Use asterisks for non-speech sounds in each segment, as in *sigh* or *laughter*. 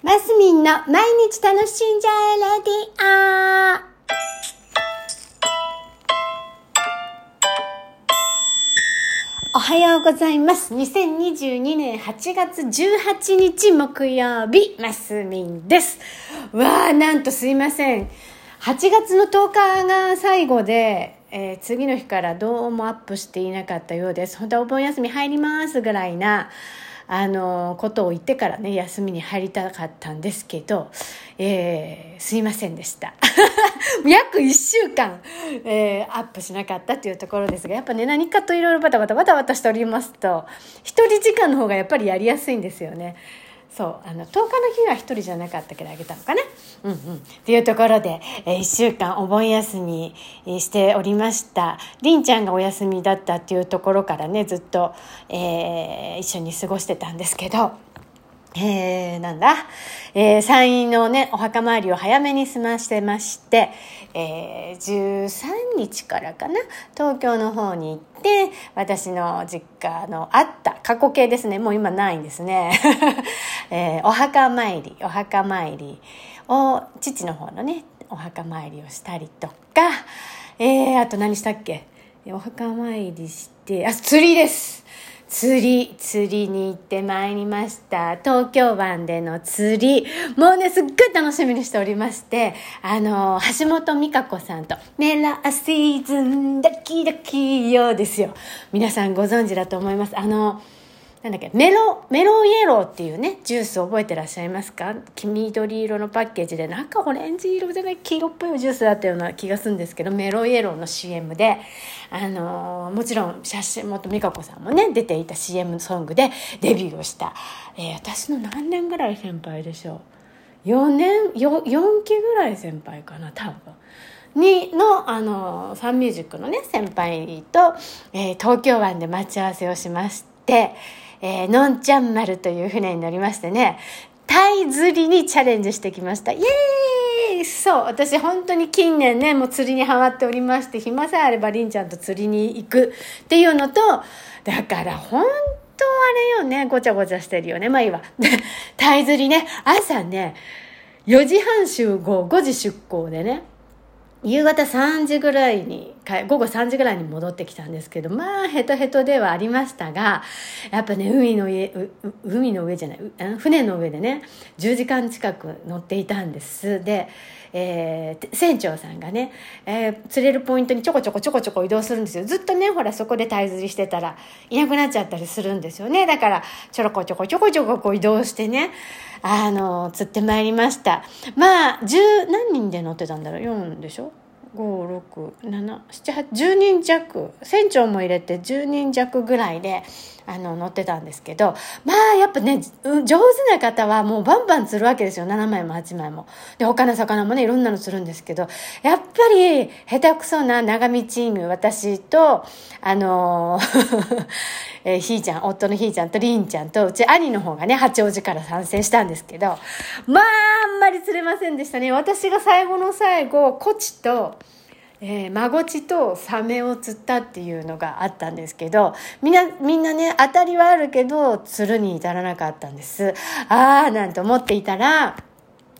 マスミンの毎日楽しんじゃえレディオおはようございます。2022年8月18日木曜日、マスミンです。わあ、なんとすいません。8月の10日が最後で、えー次の日からどうもアップしていなかったようです。本当はお盆休み入りますぐらいな、あのことを言ってからね休みに入りたかったんですけど、えーすいませんでした。*laughs* 約1週間、えーアップしなかったというところですがやっぱね何かといろいろバタバタバタバタしておりますと一人時間の方がやっぱりやりやすいんですよね。そうあの10日の日は1人じゃなかったけどあげたのかな。うんうん。っていうところで、え1週間お盆休みしておりました。りんちゃんがお休みだったっていうところからねずっと、えー一緒に過ごしてたんですけど。えー、なんだ、えー、山陰のね、お墓参りを早めに済ましてまして、えー、13日からかな、東京の方に行って、私の実家のあった、過去形ですね、もう今ないんですね。*laughs* えー、お墓参り、お墓参りを、父の方のね、お墓参りをしたりとか、えー、あと何したっけ？お墓参りして、あ、釣りです。釣り、釣りに行ってまいりました。東京湾での釣り。もうね、すっごい楽しみにしておりまして、あの、橋本美香子さんと、メラーシーズン、ドキドキよですよ。皆さんご存知だと思います。あの、なんだっけ、メロ、メロイエローっていうね、ジュース覚えてらっしゃいますか？黄緑色のパッケージで、なんかオレンジ色じゃない、黄色っぽいジュースだったような気がするんですけど、メロイエローの CM で、あのーもちろん写真元美香子さんもね、出ていた CM ソングでデビューをした、えー私の何年ぐらい先輩でしょう？4年、4期ぐらい先輩かな、多分。にの、あの、サンミュージックのね、先輩と、えー東京湾で待ち合わせをしまして、えーのんちゃん丸という船に乗りましてね、タイ釣りにチャレンジしてきました。イエーイそう、私本当に近年ね、もう釣りにハマっておりまして、暇さえあればりんちゃんと釣りに行くっていうのと、だから本当あれよね、ごちゃごちゃしてるよね。まあいいわ。*laughs* タイ釣りね、朝ね、4時半集合、5時出港でね、夕方3時ぐらいに午後3時ぐらいに戻ってきたんですけどまあヘトヘトではありましたがやっぱね海の上海の上じゃない船の上でね10時間近く乗っていたんです。で、えー船長さんがね、えー釣れるポイントにちょこちょこちょこちょこ移動するんですよ。ずっとねほらそこで鯛釣りしてたらいなくなっちゃったりするんですよね。だからちょろこちょこちょこちょここう移動してねあの釣ってまいりました。まあ十何人で乗ってたんだろう？4でしょ？5677810人弱。船長も入れて10人弱ぐらいであの乗ってたんですけどまあやっぱね上手な方はもうバンバン釣るわけですよ。7枚も8枚も。で他の魚もねいろんなの釣るんですけどやっぱり下手くそな長見チーム私とあのえーひーちゃん夫のひーちゃんとりんちゃんとうち兄の方がね八王子から参戦したんですけどまああんまり釣れませんでしたね。私が最後の最後コチとえー、マゴチとサメを釣ったっていうのがあったんですけどみんなみんなね当たりはあるけど釣るに至らなかったんです。ああなんて思っていたら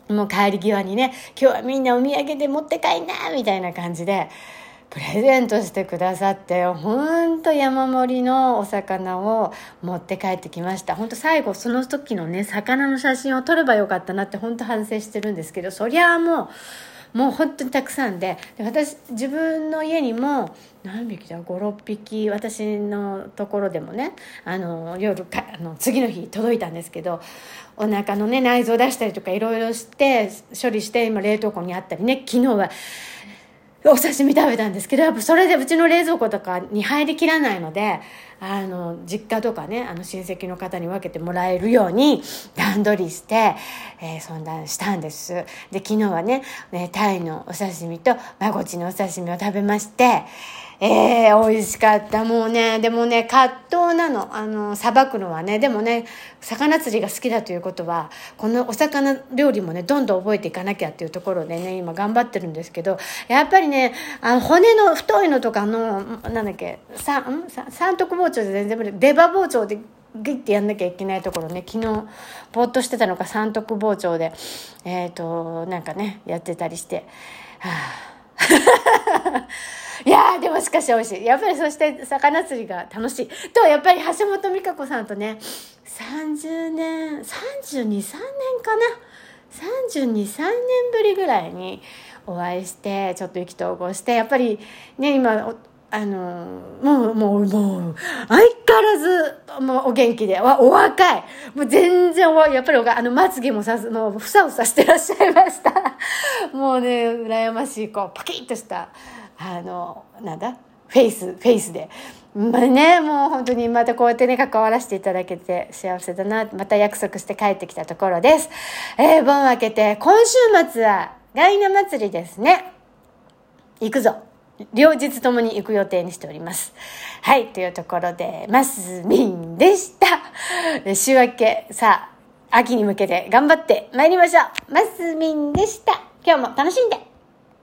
もう帰り際にね今日はみんなお土産で持って帰んなみたいな感じでプレゼントしてくださってほんと山盛りのお魚を持って帰ってきました。ほんと最後その時のね魚の写真を撮ればよかったなってほんと反省してるんですけどそりゃあもうもう本当にたくさんで私自分の家にも何匹だ56匹私のところでもねあの夜かあの次の日届いたんですけどお腹のね内臓出したりとかいろいろして処理して今冷凍庫にあったりね昨日はお刺身食べたんですけどやっぱそれでうちの冷蔵庫とかに入りきらないのであの実家とかねあの親戚の方に分けてもらえるように段取りして、えー、そんなしたんです。で昨日はねねタイのお刺身とマゴチのお刺身を食べましてえー、美味しかった。もうね、でもね、葛藤なの。あの、さばくのはね。でもね、魚釣りが好きだということは、このお魚料理もね、どんどん覚えていかなきゃっていうところでね、今頑張ってるんですけど、やっぱりね、あの骨の太いのとかの、なんだっけ、三、三徳包丁で全然無理。出刃包丁でグッてやんなきゃいけないところね昨日ぼーっとしてたのか三徳包丁でえっ、ー、となんかねやってたりしてはあ *laughs* いやでもしかし美味しい。やっぱりそして魚釣りが楽しい。とやっぱり橋本美香子さんとね30年323年かな。323年ぶりぐらいにお会いしてちょっと意気投合してやっぱりね今あのもうもうもう相変わらずもうお元気でおお若い。もう全然やっぱりあのまつげもさすもうふさふさしてらっしゃいました。*laughs* もうね羨ましいこうパキッとしたあのなんだ？フェイスフェイスで。まあねもう本当にまたこうやってね関わらせていただけて幸せだな。また約束して帰ってきたところです。えー、盆明けて今週末はガイナ祭りですね。行くぞ。両日ともに行く予定にしております。はい、というところで、マスミンでした。週明け、さあ、秋に向けて頑張って参りましょう。マスミンでした。今日も楽しんで